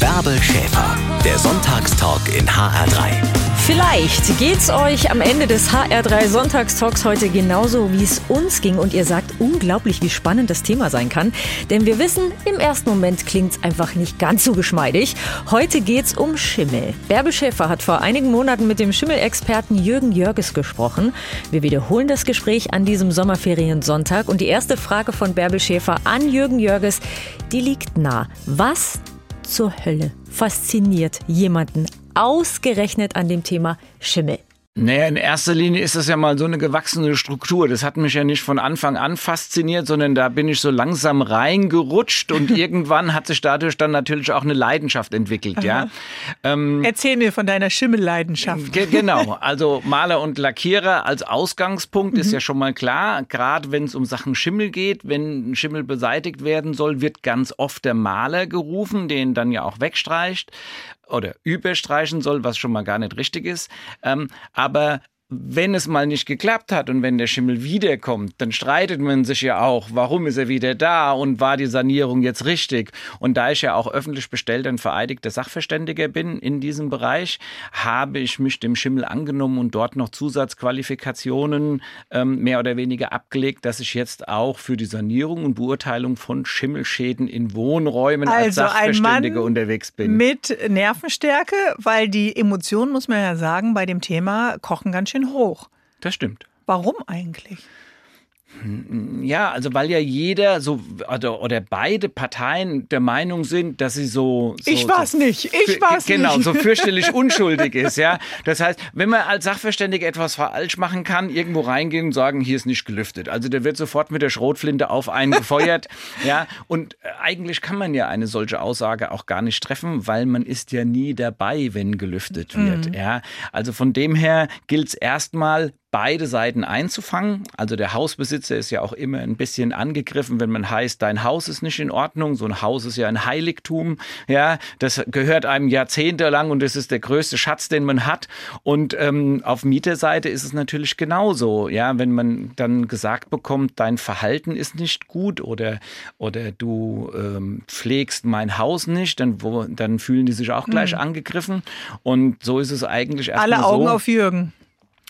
Bärbel Schäfer, der Sonntagstalk in HR3. Vielleicht geht's euch am Ende des HR3 Sonntagstalks heute genauso, wie es uns ging. Und ihr sagt unglaublich, wie spannend das Thema sein kann. Denn wir wissen, im ersten Moment klingt's einfach nicht ganz so geschmeidig. Heute geht's um Schimmel. Bärbel Schäfer hat vor einigen Monaten mit dem Schimmelexperten Jürgen Jörges gesprochen. Wir wiederholen das Gespräch an diesem Sommerferiensonntag. Und die erste Frage von Bärbel Schäfer an Jürgen Jörges, die liegt nah. Was zur Hölle fasziniert jemanden ausgerechnet an dem Thema Schimmel? Naja, in erster Linie ist das ja mal so eine gewachsene Struktur. Das hat mich ja nicht von Anfang an fasziniert, sondern da bin ich so langsam reingerutscht und irgendwann hat sich dadurch dann natürlich auch eine Leidenschaft entwickelt, ja. Ähm, Erzähl mir von deiner Schimmelleidenschaft. Genau, also Maler und Lackierer als Ausgangspunkt mhm. ist ja schon mal klar. Gerade wenn es um Sachen Schimmel geht, wenn Schimmel beseitigt werden soll, wird ganz oft der Maler gerufen, den dann ja auch wegstreicht oder überstreichen soll, was schon mal gar nicht richtig ist. Ähm, aber wenn es mal nicht geklappt hat und wenn der Schimmel wiederkommt, dann streitet man sich ja auch, warum ist er wieder da und war die Sanierung jetzt richtig? Und da ich ja auch öffentlich bestellter und vereidigter Sachverständiger bin in diesem Bereich, habe ich mich dem Schimmel angenommen und dort noch Zusatzqualifikationen ähm, mehr oder weniger abgelegt, dass ich jetzt auch für die Sanierung und Beurteilung von Schimmelschäden in Wohnräumen also als Sachverständiger unterwegs bin. Mit Nervenstärke, weil die Emotionen, muss man ja sagen, bei dem Thema kochen ganz schön hoch. Das stimmt. Warum eigentlich? Ja, also weil ja jeder so oder, oder beide Parteien der Meinung sind, dass sie so, so ich war's so, nicht, ich war's genau, nicht. so fürchterlich unschuldig ist, ja. Das heißt, wenn man als Sachverständiger etwas falsch machen kann, irgendwo reingehen und sagen, hier ist nicht gelüftet. Also der wird sofort mit der Schrotflinte auf einen gefeuert, ja. Und äh, eigentlich kann man ja eine solche Aussage auch gar nicht treffen, weil man ist ja nie dabei, wenn gelüftet wird, mhm. ja. Also von dem her gilt es erstmal beide Seiten einzufangen. Also der Hausbesitzer ist ja auch immer ein bisschen angegriffen, wenn man heißt, dein Haus ist nicht in Ordnung. So ein Haus ist ja ein Heiligtum. Ja, das gehört einem jahrzehntelang und das ist der größte Schatz, den man hat. Und ähm, auf Mieterseite ist es natürlich genauso. Ja, wenn man dann gesagt bekommt, dein Verhalten ist nicht gut oder, oder du ähm, pflegst mein Haus nicht, dann, wo, dann fühlen die sich auch gleich mhm. angegriffen. Und so ist es eigentlich erstmal Alle Augen so. auf Jürgen.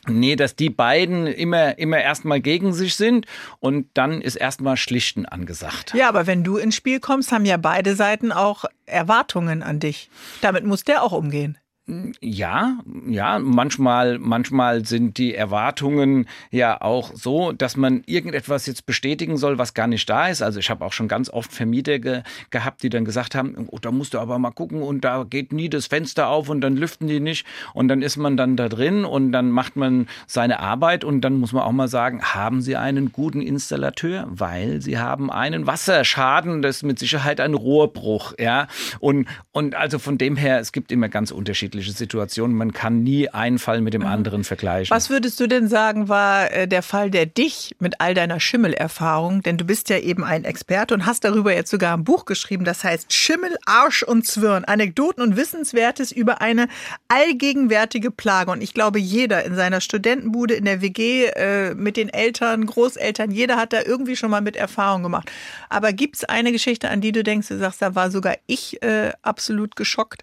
Nee, dass die beiden immer, immer erstmal gegen sich sind und dann ist erstmal Schlichten angesagt. Ja, aber wenn du ins Spiel kommst, haben ja beide Seiten auch Erwartungen an dich. Damit muss der auch umgehen. Ja, ja, manchmal, manchmal sind die Erwartungen ja auch so, dass man irgendetwas jetzt bestätigen soll, was gar nicht da ist. Also ich habe auch schon ganz oft Vermieter ge gehabt, die dann gesagt haben, oh, da musst du aber mal gucken und da geht nie das Fenster auf und dann lüften die nicht und dann ist man dann da drin und dann macht man seine Arbeit und dann muss man auch mal sagen, haben Sie einen guten Installateur, weil Sie haben einen Wasserschaden, das ist mit Sicherheit ein Rohrbruch, ja. Und, und also von dem her, es gibt immer ganz unterschiedliche unterschiedliche Situationen. Man kann nie einen Fall mit dem mhm. anderen vergleichen. Was würdest du denn sagen, war äh, der Fall, der dich mit all deiner Schimmelerfahrung, denn du bist ja eben ein Experte und hast darüber jetzt sogar ein Buch geschrieben, das heißt Schimmel, Arsch und Zwirn, Anekdoten und Wissenswertes über eine allgegenwärtige Plage. Und ich glaube, jeder in seiner Studentenbude, in der WG, äh, mit den Eltern, Großeltern, jeder hat da irgendwie schon mal mit Erfahrung gemacht. Aber gibt es eine Geschichte, an die du denkst, du sagst, da war sogar ich äh, absolut geschockt?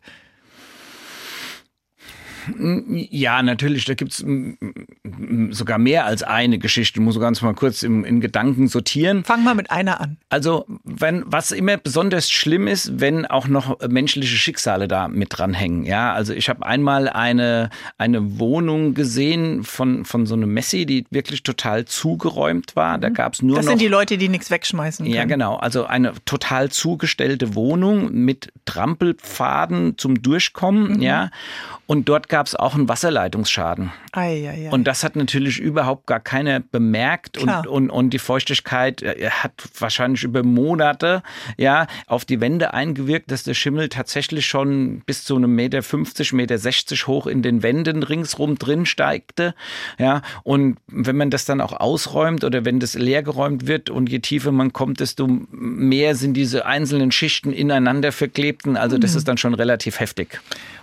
Ja, natürlich, da gibt's sogar mehr als eine Geschichte. Ich muss ganz mal kurz im, in Gedanken sortieren. Fang mal mit einer an. Also, wenn, was immer besonders schlimm ist, wenn auch noch menschliche Schicksale da mit dranhängen. Ja, also ich habe einmal eine, eine Wohnung gesehen von, von so einem Messi, die wirklich total zugeräumt war. Da mhm. gab's nur das noch. Sind die Leute, die nichts wegschmeißen können. Ja, genau. Also eine total zugestellte Wohnung mit Trampelpfaden zum Durchkommen. Mhm. Ja. Und dort gab es auch einen Wasserleitungsschaden. Ei, ei, ei. Und das hat natürlich überhaupt gar keiner bemerkt. Und, und, und die Feuchtigkeit äh, hat wahrscheinlich über Monate ja, auf die Wände eingewirkt, dass der Schimmel tatsächlich schon bis zu einem Meter 50, Meter 60 hoch in den Wänden ringsrum drin steigte. Ja, und wenn man das dann auch ausräumt oder wenn das leergeräumt wird und je tiefer man kommt, desto mehr sind diese einzelnen Schichten ineinander verklebten. Also das mhm. ist dann schon relativ heftig.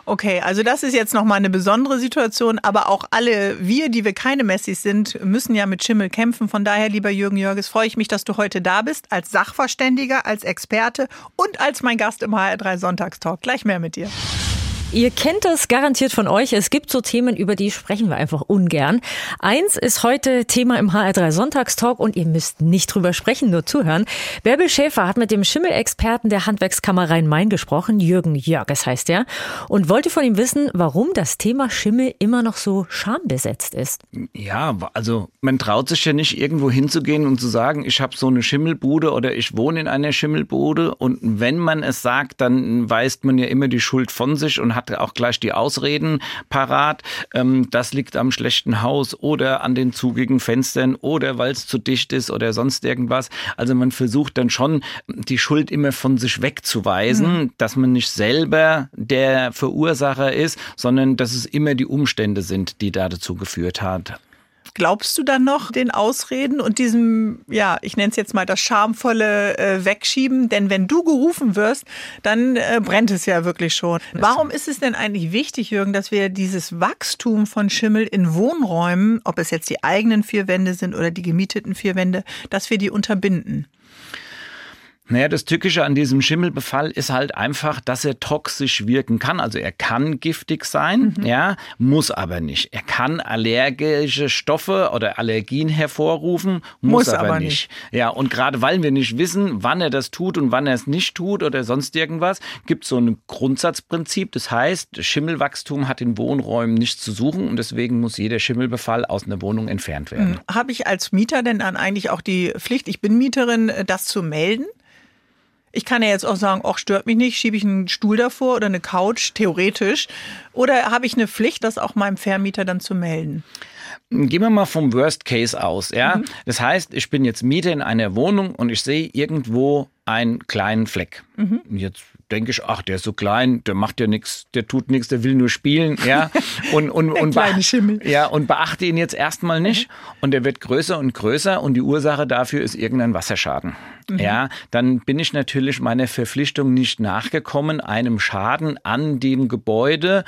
Okay, also das ist jetzt nochmal eine besondere Situation, aber auch alle wir, die wir keine Messis sind, müssen ja mit Schimmel kämpfen. Von daher, lieber Jürgen Jörges, freue ich mich, dass du heute da bist, als Sachverständiger, als Experte und als mein Gast im HR3 Sonntagstalk. Gleich mehr mit dir. Ihr kennt das garantiert von euch. Es gibt so Themen, über die sprechen wir einfach ungern. Eins ist heute Thema im HR3 Sonntagstalk und ihr müsst nicht drüber sprechen, nur zuhören. Bärbel Schäfer hat mit dem Schimmelexperten der Handwerkskammer Rhein-Main gesprochen. Jürgen Jörges heißt er. Und wollte von ihm wissen, warum das Thema Schimmel immer noch so schambesetzt ist. Ja, also man traut sich ja nicht irgendwo hinzugehen und zu sagen, ich habe so eine Schimmelbude oder ich wohne in einer Schimmelbude. Und wenn man es sagt, dann weist man ja immer die Schuld von sich und hat auch gleich die Ausreden parat. Ähm, das liegt am schlechten Haus oder an den zugigen Fenstern oder weil es zu dicht ist oder sonst irgendwas. Also man versucht dann schon die Schuld immer von sich wegzuweisen, mhm. dass man nicht selber der Verursacher ist, sondern dass es immer die Umstände sind, die da dazu geführt hat. Glaubst du dann noch den Ausreden und diesem, ja, ich nenne es jetzt mal das schamvolle äh, Wegschieben? Denn wenn du gerufen wirst, dann äh, brennt es ja wirklich schon. Warum ist es denn eigentlich wichtig, Jürgen, dass wir dieses Wachstum von Schimmel in Wohnräumen, ob es jetzt die eigenen vier Wände sind oder die gemieteten vier Wände, dass wir die unterbinden? Naja, das Tückische an diesem Schimmelbefall ist halt einfach, dass er toxisch wirken kann. Also er kann giftig sein, mhm. ja, muss aber nicht. Er kann allergische Stoffe oder Allergien hervorrufen, muss, muss aber, aber nicht. nicht. Ja, und gerade weil wir nicht wissen, wann er das tut und wann er es nicht tut oder sonst irgendwas, gibt es so ein Grundsatzprinzip. Das heißt, Schimmelwachstum hat in Wohnräumen nichts zu suchen und deswegen muss jeder Schimmelbefall aus einer Wohnung entfernt werden. Mhm. Habe ich als Mieter denn dann eigentlich auch die Pflicht, ich bin Mieterin, das zu melden? Ich kann ja jetzt auch sagen, ach, stört mich nicht, schiebe ich einen Stuhl davor oder eine Couch, theoretisch. Oder habe ich eine Pflicht, das auch meinem Vermieter dann zu melden? Gehen wir mal vom Worst Case aus, ja. Mhm. Das heißt, ich bin jetzt Mieter in einer Wohnung und ich sehe irgendwo einen kleinen Fleck. Mhm. Jetzt denke ich, ach, der ist so klein, der macht ja nichts, der tut nichts, der will nur spielen, ja. Und, und, und, Schimmel. ja, und beachte ihn jetzt erstmal nicht. Mhm. Und der wird größer und größer und die Ursache dafür ist irgendein Wasserschaden. Mhm. Ja, dann bin ich natürlich meiner Verpflichtung nicht nachgekommen, einem Schaden an dem Gebäude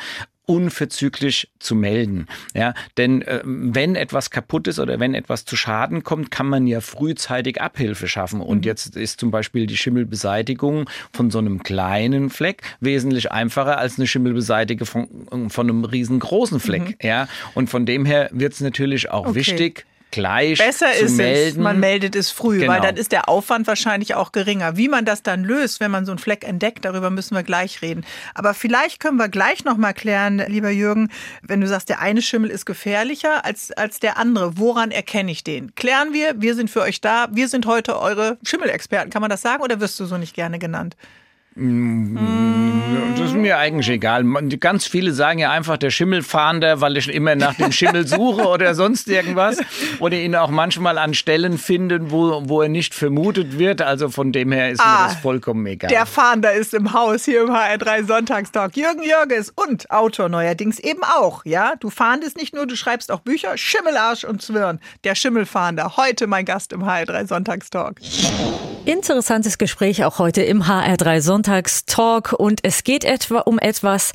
unverzüglich zu melden. Ja, denn äh, wenn etwas kaputt ist oder wenn etwas zu Schaden kommt, kann man ja frühzeitig Abhilfe schaffen. Und mhm. jetzt ist zum Beispiel die Schimmelbeseitigung von so einem kleinen Fleck wesentlich einfacher als eine Schimmelbeseitigung von, von einem riesengroßen Fleck. Mhm. Ja, und von dem her wird es natürlich auch okay. wichtig, gleich Besser zu ist melden. es, man meldet es früh, genau. weil dann ist der Aufwand wahrscheinlich auch geringer. Wie man das dann löst, wenn man so einen Fleck entdeckt, darüber müssen wir gleich reden. Aber vielleicht können wir gleich noch mal klären, lieber Jürgen, wenn du sagst, der eine Schimmel ist gefährlicher als, als der andere, woran erkenne ich den? Klären wir, wir sind für euch da, wir sind heute eure Schimmelexperten. Kann man das sagen oder wirst du so nicht gerne genannt? Das ist mir eigentlich egal. Ganz viele sagen ja einfach der Schimmelfahnder, weil ich immer nach dem Schimmel suche oder sonst irgendwas. Oder ihn auch manchmal an Stellen finden, wo, wo er nicht vermutet wird. Also von dem her ist ah, mir das vollkommen egal. Der Fahnder ist im Haus hier im HR3 Sonntagstalk. Jürgen Jürges und Autor neuerdings eben auch. Ja, du fahndest nicht nur, du schreibst auch Bücher. Schimmelarsch und Zwirn. Der Schimmelfahnder. Heute mein Gast im HR3 Sonntagstalk. Interessantes Gespräch auch heute im HR3 Sonntagstalk und es geht etwa um etwas,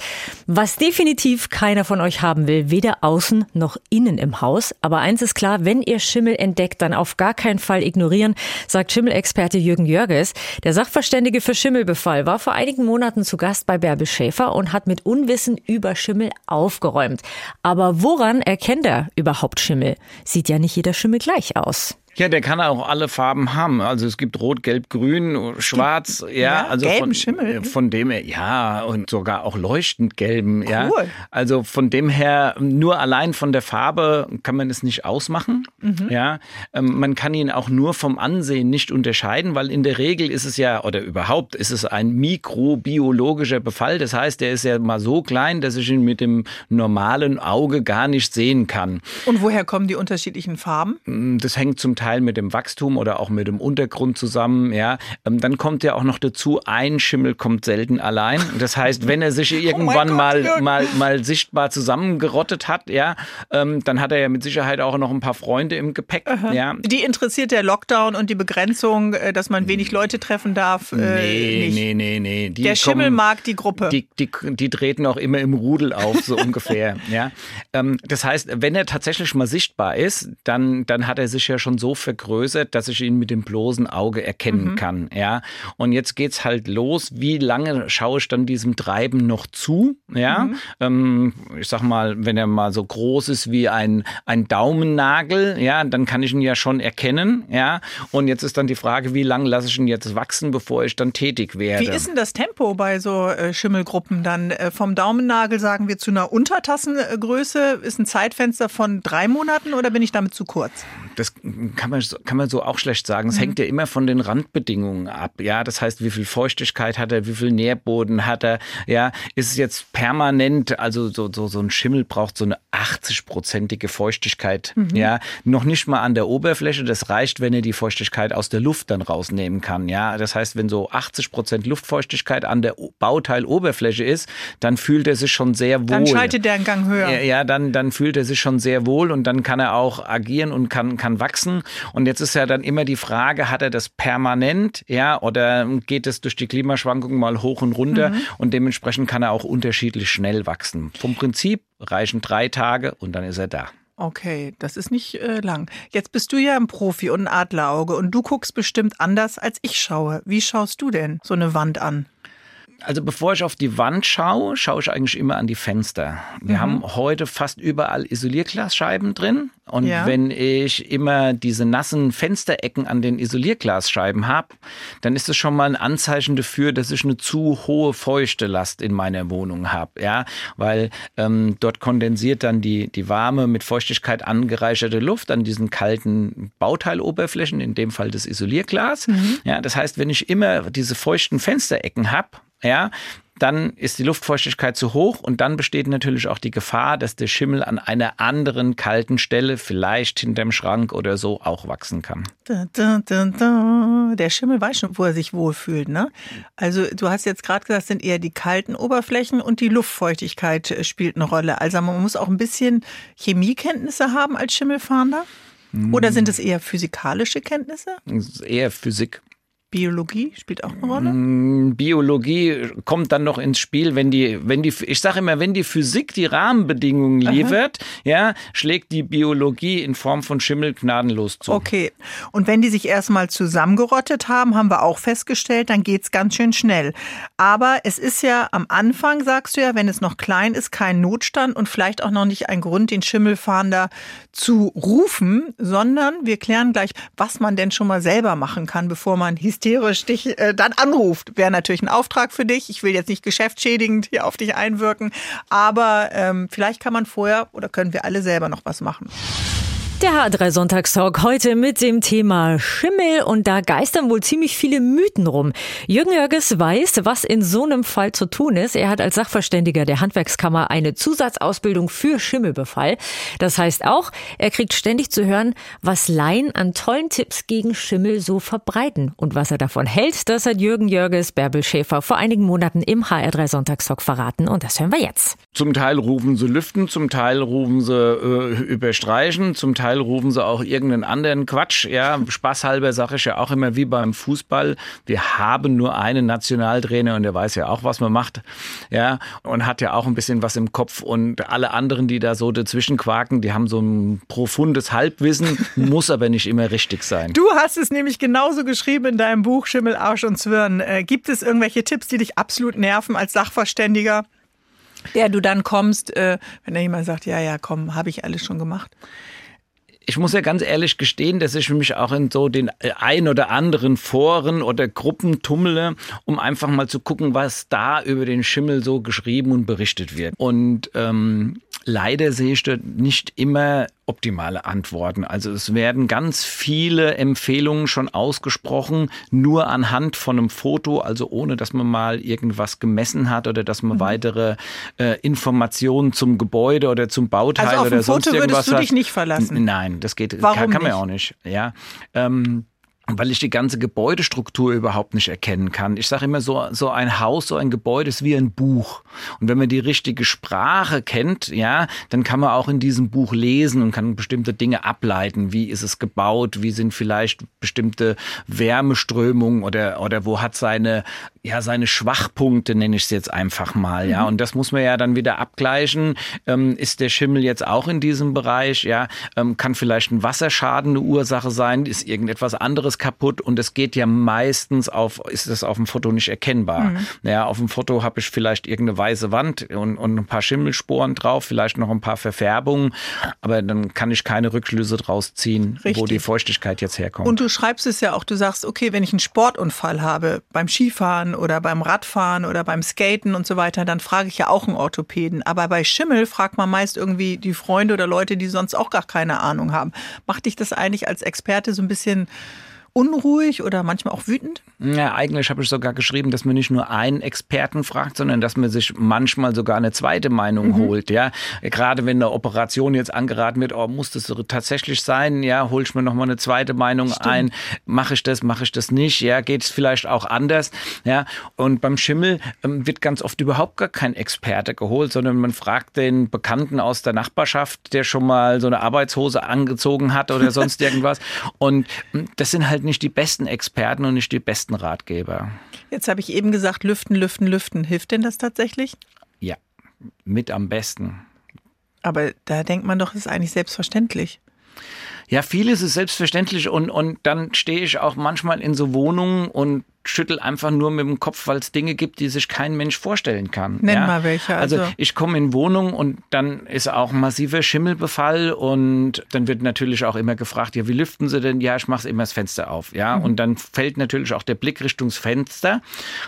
was definitiv keiner von euch haben will, weder außen noch innen im Haus. Aber eins ist klar, wenn ihr Schimmel entdeckt, dann auf gar keinen Fall ignorieren, sagt Schimmelexperte Jürgen Jörges. Der Sachverständige für Schimmelbefall war vor einigen Monaten zu Gast bei Bärbel Schäfer und hat mit Unwissen über Schimmel aufgeräumt. Aber woran erkennt er überhaupt Schimmel? Sieht ja nicht jeder Schimmel gleich aus. Ja, der kann auch alle Farben haben. Also es gibt Rot, Gelb, Grün, Schwarz. Ja, ja also gelben von, Schimmel. Von dem her, ja, und sogar auch leuchtend gelben. Cool. Ja, also von dem her nur allein von der Farbe kann man es nicht ausmachen. Mhm. Ja, ähm, man kann ihn auch nur vom Ansehen nicht unterscheiden, weil in der Regel ist es ja oder überhaupt ist es ein mikrobiologischer Befall. Das heißt, der ist ja mal so klein, dass ich ihn mit dem normalen Auge gar nicht sehen kann. Und woher kommen die unterschiedlichen Farben? Das hängt zum Teil Teil mit dem Wachstum oder auch mit dem Untergrund zusammen. Ja, ähm, dann kommt ja auch noch dazu, ein Schimmel kommt selten allein. Das heißt, wenn er sich Oh irgendwann Gott, mal, Jürgen. mal, mal sichtbar zusammengerottet hat, ja, ähm, dann hat er ja mit Sicherheit auch noch ein paar Freunde im Gepäck. Ja. Die interessiert der Lockdown und die Begrenzung, äh, dass man wenig Leute treffen darf, äh, Nee, nicht. nee, nee, nee. Die Der Schimmel kommen- mag die Gruppe. Die, die, die treten auch immer im Rudel auf, so ungefähr. Ja. Ähm, das heißt, wenn er tatsächlich mal sichtbar ist, dann, dann hat er sich ja schon so vergrößert, dass ich ihn mit dem bloßen Auge erkennen Mhm. kann. Ja. Und jetzt geht's halt los. Wie lange schaue ich dann diesem Treiben noch zu? Ja. Mhm. Ähm, ich sag mal, wenn er mal so groß ist wie ein, ein Daumennagel, ja, dann kann ich ihn ja schon erkennen. Ja. Und jetzt ist dann die Frage, wie lange lasse ich ihn jetzt wachsen, bevor ich dann tätig werde. Wie ist denn das Tempo bei so äh, Schimmelgruppen dann? Äh, vom Daumennagel sagen wir zu einer Untertassengröße ist ein Zeitfenster von drei Monaten oder bin ich damit zu kurz? Das kann man, so- kann man so auch schlecht sagen. Es hängt ja immer von den Randbedingungen ab. Ja, das heißt, wie viel Feuchtigkeit hat er, wie viel Nährboden hat er. Ja, ist es jetzt permanent, also so, so, so ein Schimmel braucht so eine 80-prozentige Feuchtigkeit. Ja, noch nicht mal an der Oberfläche. Das reicht, wenn er die Feuchtigkeit aus der Luft dann rausnehmen kann. Ja, das heißt, wenn so 80 Prozent Luftfeuchtigkeit an der Bauteiloberfläche ist, dann fühlt er sich schon sehr wohl. Dann schaltet der einen Gang höher. Ja, ja, dann, dann fühlt er sich schon sehr wohl und dann kann er auch agieren und kann, kann wachsen. Und jetzt ist ja dann immer die Frage, hat er das permanent, ja, oder geht es durch die Klimaschwankungen mal hoch und runter und dementsprechend kann er auch unterschiedlich schnell wachsen. Vom Prinzip reichen drei Tage und dann ist er da. Okay, das ist nicht äh, lang. Jetzt bist du ja ein Profi und ein Adlerauge und du guckst bestimmt anders, als ich schaue. Wie schaust du denn so eine Wand an? Also bevor ich auf die Wand schaue, schaue ich eigentlich immer an die Fenster. Wir haben heute fast überall Isolierglasscheiben drin. Und Ja. wenn ich immer diese nassen Fensterecken an den Isolierglasscheiben habe, dann ist es schon mal ein Anzeichen dafür, dass ich eine zu hohe feuchte Last in meiner Wohnung habe. Ja? Weil ähm, dort kondensiert dann die, die warme, mit Feuchtigkeit angereicherte Luft an diesen kalten Bauteiloberflächen, in dem Fall das Isolierglas. Ja, das heißt, wenn ich immer diese feuchten Fensterecken habe, ja, dann ist die Luftfeuchtigkeit zu hoch und dann besteht natürlich auch die Gefahr, dass der Schimmel an einer anderen kalten Stelle, vielleicht hinterm Schrank oder so, auch wachsen kann. Da, da, da, da. Der Schimmel weiß schon, wo er sich wohlfühlt, ne? Also du hast jetzt gerade gesagt, es sind eher die kalten Oberflächen und die Luftfeuchtigkeit äh, spielt eine Rolle. Also man muss auch ein bisschen Chemiekenntnisse haben als Schimmelfahnder. Oder sind es eher physikalische Kenntnisse? Eher Physik. Biologie spielt auch eine Rolle. Mm, Biologie kommt dann noch ins Spiel, wenn die, wenn die, ich sage immer, wenn die Physik die Rahmenbedingungen liefert, ja, schlägt die Biologie in Form von Schimmel gnadenlos zu. Okay. Und wenn die sich erstmal zusammengerottet haben, haben wir auch festgestellt, dann geht's ganz schön schnell. Aber es ist ja am Anfang, sagst du ja, wenn es noch klein ist, kein Notstand und vielleicht auch noch nicht ein Grund, den Schimmelfahnder zu rufen, sondern wir klären gleich, was man denn schon mal selber machen kann, bevor man hysterisch dich äh, dann anruft. Wäre natürlich ein Auftrag für dich. Ich will jetzt nicht geschäftsschädigend hier auf dich einwirken, aber ähm, vielleicht kann man vorher oder können wir alle selber noch was machen. Der H3 Sonntagstalk heute mit dem Thema Schimmel und da geistern wohl ziemlich viele Mythen rum. Jürgen Jörges weiß, was in so einem Fall zu tun ist. Er hat als Sachverständiger der Handwerkskammer eine Zusatzausbildung für Schimmelbefall. Das heißt auch, er kriegt ständig zu hören, was Laien an tollen Tipps gegen Schimmel so verbreiten. Und was er davon hält, das hat Jürgen Jörges Bärbel Schäfer vor einigen Monaten im HR3 Sonntagstalk verraten und das hören wir jetzt. Zum Teil rufen sie lüften, zum Teil rufen sie äh, überstreichen, zum Teil rufen sie auch irgendeinen anderen Quatsch. Ja, spaßhalber sage ich ja auch immer wie beim Fußball. Wir haben nur einen Nationaltrainer und der weiß ja auch, was man macht. Ja, und hat ja auch ein bisschen was im Kopf und alle anderen, die da so dazwischen quaken, die haben so ein profundes Halbwissen, muss aber nicht immer richtig sein. Du hast es nämlich genauso geschrieben in deinem Buch Schimmel, Arsch und Zwirn. Äh, gibt es irgendwelche Tipps, die dich absolut nerven als Sachverständiger? Der du dann kommst, äh, wenn da jemand sagt, ja, ja, komm, habe ich alles schon gemacht. Ich muss ja ganz ehrlich gestehen, dass ich mich auch in so den äh, ein oder anderen Foren oder Gruppen tummle, um einfach mal zu gucken, was da über den Schimmel so geschrieben und berichtet wird. Und ähm, leider sehe ich dort nicht immer optimale Antworten. Also es werden ganz viele Empfehlungen schon ausgesprochen, nur anhand von einem Foto, also ohne dass man mal irgendwas gemessen hat oder dass man mhm. weitere äh, Informationen zum Gebäude oder zum Bauteil also auf oder sonst Foto irgendwas würdest du dich nicht verlassen. Nein, das geht Warum kann, kann man nicht? auch nicht. Ja. Ähm, weil ich die ganze Gebäudestruktur überhaupt nicht erkennen kann. Ich sage immer so, so ein Haus, so ein Gebäude ist wie ein Buch. Und wenn man die richtige Sprache kennt, ja, dann kann man auch in diesem Buch lesen und kann bestimmte Dinge ableiten. Wie ist es gebaut? Wie sind vielleicht bestimmte Wärmeströmungen oder, oder wo hat seine, ja, seine Schwachpunkte, nenne ich es jetzt einfach mal, ja. Und das muss man ja dann wieder abgleichen. Ähm, ist der Schimmel jetzt auch in diesem Bereich? Ja, ähm, kann vielleicht ein Wasserschaden eine Ursache sein? Ist irgendetwas anderes kaputt? Und es geht ja meistens auf, ist es auf dem Foto nicht erkennbar. Mhm. Ja, auf dem Foto habe ich vielleicht irgendeine weiße Wand und, und ein paar Schimmelsporen drauf, vielleicht noch ein paar Verfärbungen, aber dann kann ich keine Rückschlüsse draus ziehen, wo Richtig. die Feuchtigkeit jetzt herkommt. Und du schreibst es ja auch, du sagst, okay, wenn ich einen Sportunfall habe, beim Skifahren oder beim Radfahren oder beim Skaten und so weiter, dann frage ich ja auch einen Orthopäden. Aber bei Schimmel fragt man meist irgendwie die Freunde oder Leute, die sonst auch gar keine Ahnung haben. Macht dich das eigentlich als Experte so ein bisschen unruhig oder manchmal auch wütend? Ja, eigentlich habe ich sogar geschrieben, dass man nicht nur einen Experten fragt, sondern dass man sich manchmal sogar eine zweite Meinung Mhm. holt. Ja, gerade wenn eine Operation jetzt angeraten wird, oh, muss das tatsächlich sein? Ja, hol ich mir noch mal eine zweite Meinung ein. Mache ich das? Mache ich das nicht? Ja, geht es vielleicht auch anders? Ja, und beim Schimmel ähm, wird ganz oft überhaupt gar kein Experte geholt, sondern man fragt den Bekannten aus der Nachbarschaft, der schon mal so eine Arbeitshose angezogen hat oder sonst irgendwas. Und ähm, das sind halt nicht die besten Experten und nicht die besten Ratgeber. Jetzt habe ich eben gesagt, lüften, lüften, lüften. Hilft denn das tatsächlich? Ja, mit am besten. Aber da denkt man doch, das ist eigentlich selbstverständlich. Ja, vieles ist selbstverständlich und, und dann stehe ich auch manchmal in so Wohnungen und schüttel einfach nur mit dem Kopf, weil es Dinge gibt, die sich kein Mensch vorstellen kann. Nenn ja? mal welche, also. ich komme in Wohnungen und dann ist auch ein massiver Schimmelbefall und dann wird natürlich auch immer gefragt, ja, wie lüften Sie denn? Ja, ich mache immer das Fenster auf, ja. Und dann fällt natürlich auch der Blick Richtungs Fenster,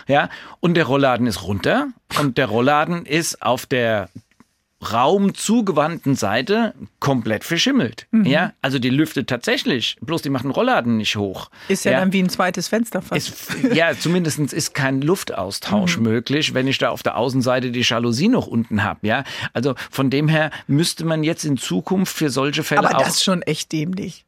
ja. Und der Rollladen ist runter und der Rollladen ist auf der Raum zugewandten Seite komplett verschimmelt. Mhm. Ja, also die lüftet tatsächlich, bloß die macht den Rollladen nicht hoch. Ist ja, dann wie ein zweites Fenster fast. Ist, ja, zumindest ist kein Luftaustausch Mhm. möglich, wenn ich da auf der Außenseite die Jalousie noch unten habe. Ja, also von dem her müsste man jetzt in Zukunft für solche Fälle Aber auch. das ist schon echt dämlich.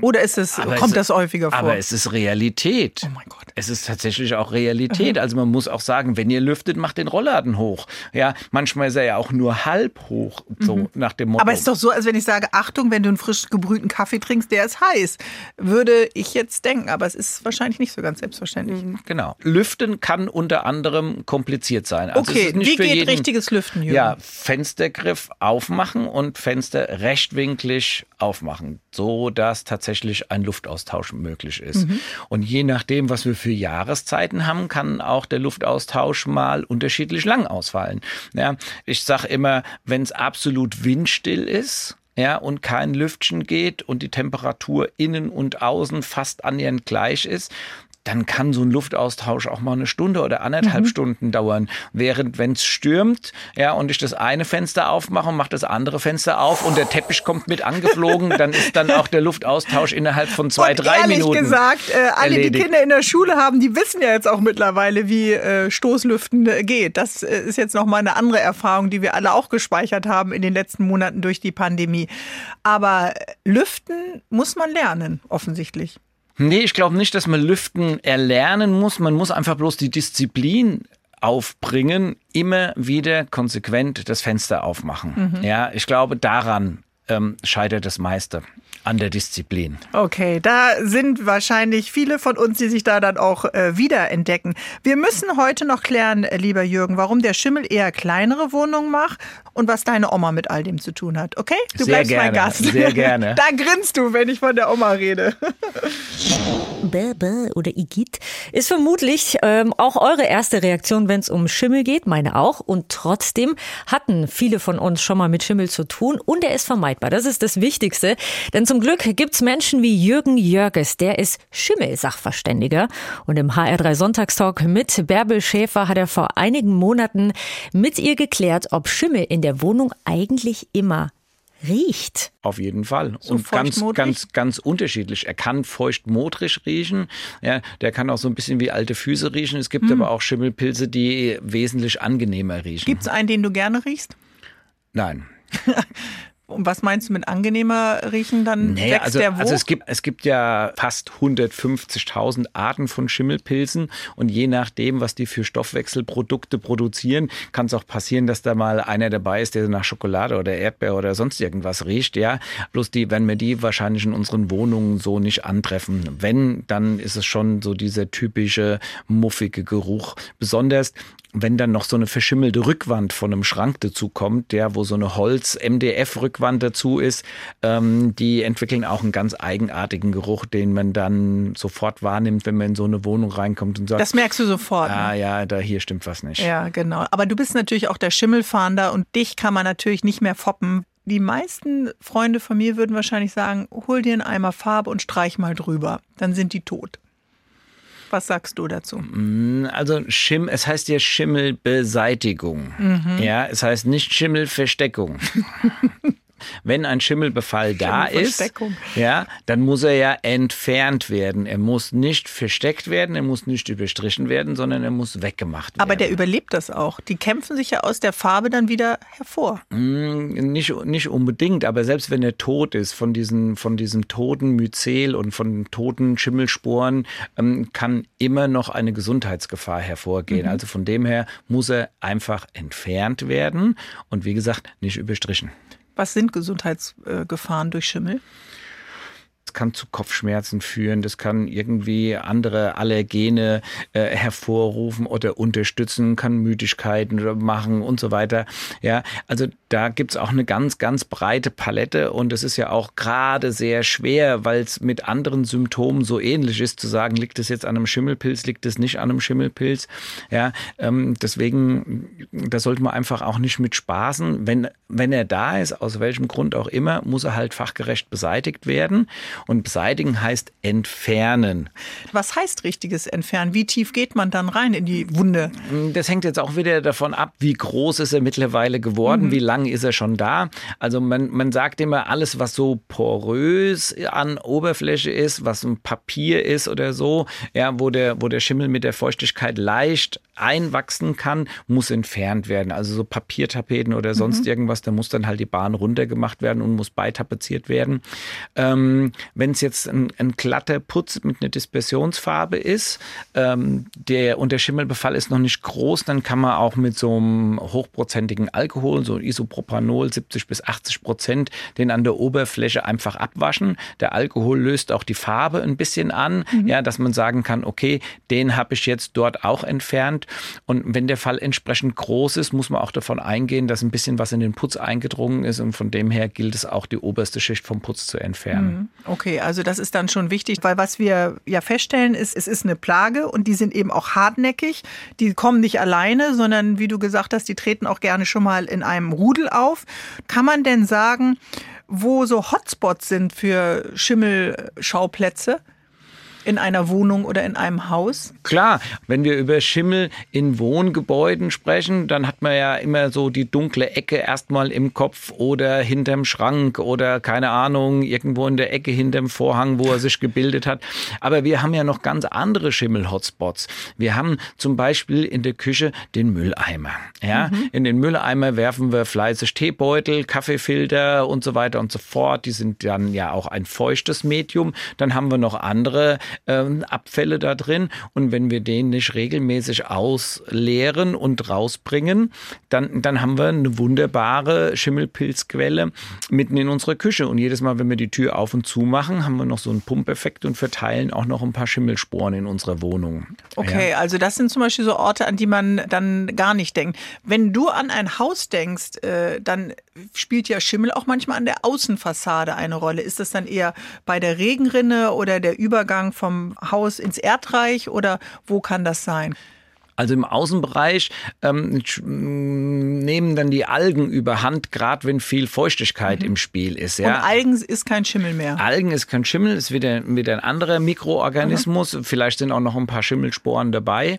Oder ist es, Aber kommt es- das häufiger vor? Aber es ist Realität. Oh mein Gott. Es ist tatsächlich auch Realität. Also man muss auch sagen, wenn ihr lüftet, macht den Rollladen hoch. Ja, manchmal ist er ja auch nur halb hoch, so nach dem Motto. Mhm. Aber es ist doch so, als wenn ich sage, Achtung, wenn du einen frisch gebrühten Kaffee trinkst, der ist heiß. Würde ich jetzt denken, aber es ist wahrscheinlich nicht so ganz selbstverständlich. Genau. Lüften kann unter anderem kompliziert sein. Also Okay, wie geht jeden, richtiges Lüften, Jürgen? Ja, Fenstergriff aufmachen und Fenster rechtwinklig aufmachen, so dass tatsächlich ein Luftaustausch möglich ist. Mhm. Und je nachdem, was wir für Jahreszeiten haben, kann auch der Luftaustausch mal unterschiedlich lang ausfallen. Ja, ich sage immer, wenn es absolut windstill ist, ja, und kein Lüftchen geht und die Temperatur innen und außen fast annähernd gleich ist, dann kann so ein Luftaustausch auch mal eine Stunde oder anderthalb Stunden dauern. Während wenn es stürmt, ja, und ich das eine Fenster aufmache und mache das andere Fenster auf und der Teppich kommt mit angeflogen, dann ist dann auch der Luftaustausch innerhalb von zwei, Und drei ehrlich Minuten. gesagt, äh, alle, die erledigt. Kinder in der Schule haben, die wissen ja jetzt auch mittlerweile, wie äh, Stoßlüften äh, geht. Das äh, ist jetzt nochmal eine andere Erfahrung, die wir alle auch gespeichert haben in den letzten Monaten durch die Pandemie. Aber äh, Lüften muss man lernen, offensichtlich. Nee, ich glaube nicht, dass man Lüften erlernen muss. Man muss einfach bloß die Disziplin aufbringen, immer wieder konsequent das Fenster aufmachen. Ja, ich glaube, daran ähm, scheitert das meiste. An der Disziplin. Okay, da sind wahrscheinlich viele von uns, die sich da dann auch äh, wiederentdecken. Wir müssen heute noch klären, äh, lieber Jürgen, warum der Schimmel eher kleinere Wohnungen macht und was deine Oma mit all dem zu tun hat. Okay? Du Sehr bleibst mein gerne, Gast. sehr gerne. Da grinst du, wenn ich von der Oma rede. Bäh oder Igitt ist vermutlich ähm, auch eure erste Reaktion, wenn es um Schimmel geht, meine auch. Und trotzdem hatten viele von uns schon mal mit Schimmel zu tun und er ist vermeidbar. Das ist das Wichtigste. Denn zum Glück gibt's Menschen wie Jürgen Jörges, der ist Schimmelsachverständiger. Und im HR3 Sonntagstalk mit Bärbel Schäfer hat er vor einigen Monaten mit ihr geklärt, ob Schimmel in der Wohnung eigentlich immer riecht. Auf jeden Fall. So und ganz, ganz, ganz unterschiedlich. Er kann feuchtmodrig riechen. Ja, der kann auch so ein bisschen wie alte Füße riechen. Es gibt Hm. aber auch Schimmelpilze, die wesentlich angenehmer riechen. Gibt es einen, den du gerne riechst? Nein. Und was meinst du mit angenehmer riechen? Dann Nee, wächst also, der wo? also es gibt, es gibt ja fast 150.000 Arten von Schimmelpilzen und je nachdem, was die für Stoffwechselprodukte produzieren, kann es auch passieren, dass da mal einer dabei ist, der nach Schokolade oder Erdbeer oder sonst irgendwas riecht, ja. Bloß die, wenn wir die wahrscheinlich in unseren Wohnungen so nicht antreffen. Wenn, dann ist es schon so dieser typische muffige Geruch. Besonders wenn dann noch so eine verschimmelte Rückwand von einem Schrank dazu kommt, der, wo so eine Holz-MDF-Rückwand dazu ist, ähm, die entwickeln auch einen ganz eigenartigen Geruch, den man dann sofort wahrnimmt, wenn man in so eine Wohnung reinkommt und sagt, das merkst du sofort. ah ne? ja, da hier stimmt was nicht. Ja, genau. Aber du bist natürlich auch der Schimmelfahnder und dich kann man natürlich nicht mehr foppen. Die meisten Freunde von mir würden wahrscheinlich sagen, hol dir einen Eimer Farbe und streich mal drüber. Dann sind die tot. Was sagst du dazu? Also Schimm, es heißt ja Schimmelbeseitigung. Mhm. Ja, es heißt nicht Schimmelversteckung. Wenn ein Schimmelbefall da ist, ja, dann muss er ja entfernt werden. Er muss nicht versteckt werden, er muss nicht überstrichen werden, sondern er muss weggemacht werden. Aber der überlebt das auch. Die kämpfen sich ja aus der Farbe dann wieder hervor. Nicht, nicht unbedingt, aber selbst wenn er tot ist, von, diesen, von diesem toten Myzel und von toten Schimmelsporen, ähm, kann immer noch eine Gesundheitsgefahr hervorgehen. Also von dem her muss er einfach entfernt werden und wie gesagt, nicht überstrichen. Was sind Gesundheitsgefahren durch Schimmel? Das kann zu Kopfschmerzen führen, das kann irgendwie andere Allergene äh, hervorrufen oder unterstützen, kann Müdigkeiten machen und so weiter. Ja, also da gibt's auch eine ganz, ganz breite Palette und es ist ja auch gerade sehr schwer, weil es mit anderen Symptomen so ähnlich ist, zu sagen, liegt es jetzt an einem Schimmelpilz, liegt es nicht an einem Schimmelpilz. Ja, ähm, deswegen, da sollte man einfach auch nicht mit spaßen. Wenn, wenn er da ist, aus welchem Grund auch immer, muss er halt fachgerecht beseitigt werden. Und beseitigen heißt entfernen. Was heißt richtiges Entfernen? Wie tief geht man dann rein in die Wunde? Das hängt jetzt auch wieder davon ab, wie groß ist er mittlerweile geworden, wie lang ist er schon da. Also man, man sagt immer, alles, was so porös an Oberfläche ist, was ein Papier ist oder so, ja, wo der, wo der Schimmel mit der Feuchtigkeit leicht einwachsen kann, muss entfernt werden. Also so Papiertapeten oder sonst irgendwas, da muss dann halt die Bahn runtergemacht werden und muss beitapeziert werden. Ähm, Wenn es jetzt ein, ein glatter Putz mit einer Dispersionsfarbe ist, ähm, der und der Schimmelbefall ist noch nicht groß, dann kann man auch mit so einem hochprozentigen Alkohol, so Isopropanol, 70 bis 80 Prozent, den an der Oberfläche einfach abwaschen. Der Alkohol löst auch die Farbe ein bisschen an, ja, dass man sagen kann, okay, den habe ich jetzt dort auch entfernt. Und wenn der Fall entsprechend groß ist, muss man auch davon eingehen, dass ein bisschen was in den Putz eingedrungen ist und von dem her gilt es auch, die oberste Schicht vom Putz zu entfernen. Okay, also das ist dann schon wichtig, weil was wir ja feststellen ist, es ist eine Plage und die sind eben auch hartnäckig. Die kommen nicht alleine, sondern wie du gesagt hast, die treten auch gerne schon mal in einem Rudel auf. Kann man denn sagen, wo so Hotspots sind für Schimmelschauplätze in einer Wohnung oder in einem Haus? Klar, wenn wir über Schimmel in Wohngebäuden sprechen, dann hat man ja immer so die dunkle Ecke erstmal im Kopf oder hinterm Schrank oder keine Ahnung, irgendwo in der Ecke hinterm Vorhang, wo er sich gebildet hat. Aber wir haben ja noch ganz andere Schimmel-Hotspots. Wir haben zum Beispiel in der Küche den Mülleimer. Ja, in den Mülleimer werfen wir fleißig Teebeutel, Kaffeefilter und so weiter und so fort. Die sind dann ja auch ein feuchtes Medium. Dann haben wir noch andere ähm, Abfälle da drin. Und wenn wir den nicht regelmäßig ausleeren und rausbringen, dann, dann haben wir eine wunderbare Schimmelpilzquelle mitten in unserer Küche. Und jedes Mal, wenn wir die Tür auf und zu machen, haben wir noch so einen Pumpeffekt und verteilen auch noch ein paar Schimmelsporen in unserer Wohnung. Okay, also das sind zum Beispiel so Orte, an die man dann gar nicht denkt. Wenn du an ein Haus denkst, äh, dann spielt ja Schimmel auch manchmal an der Außenfassade eine Rolle. Ist das dann eher bei der Regenrinne oder der Übergang vom Haus ins Erdreich oder wo kann das sein? Also im Außenbereich ähm, sch- m, nehmen dann die Algen überhand, gerade wenn viel Feuchtigkeit im Spiel ist. Ja. Und Algen ist kein Schimmel mehr. Algen ist kein Schimmel, ist wieder, wieder ein anderer Mikroorganismus. Vielleicht sind auch noch ein paar Schimmelsporen dabei.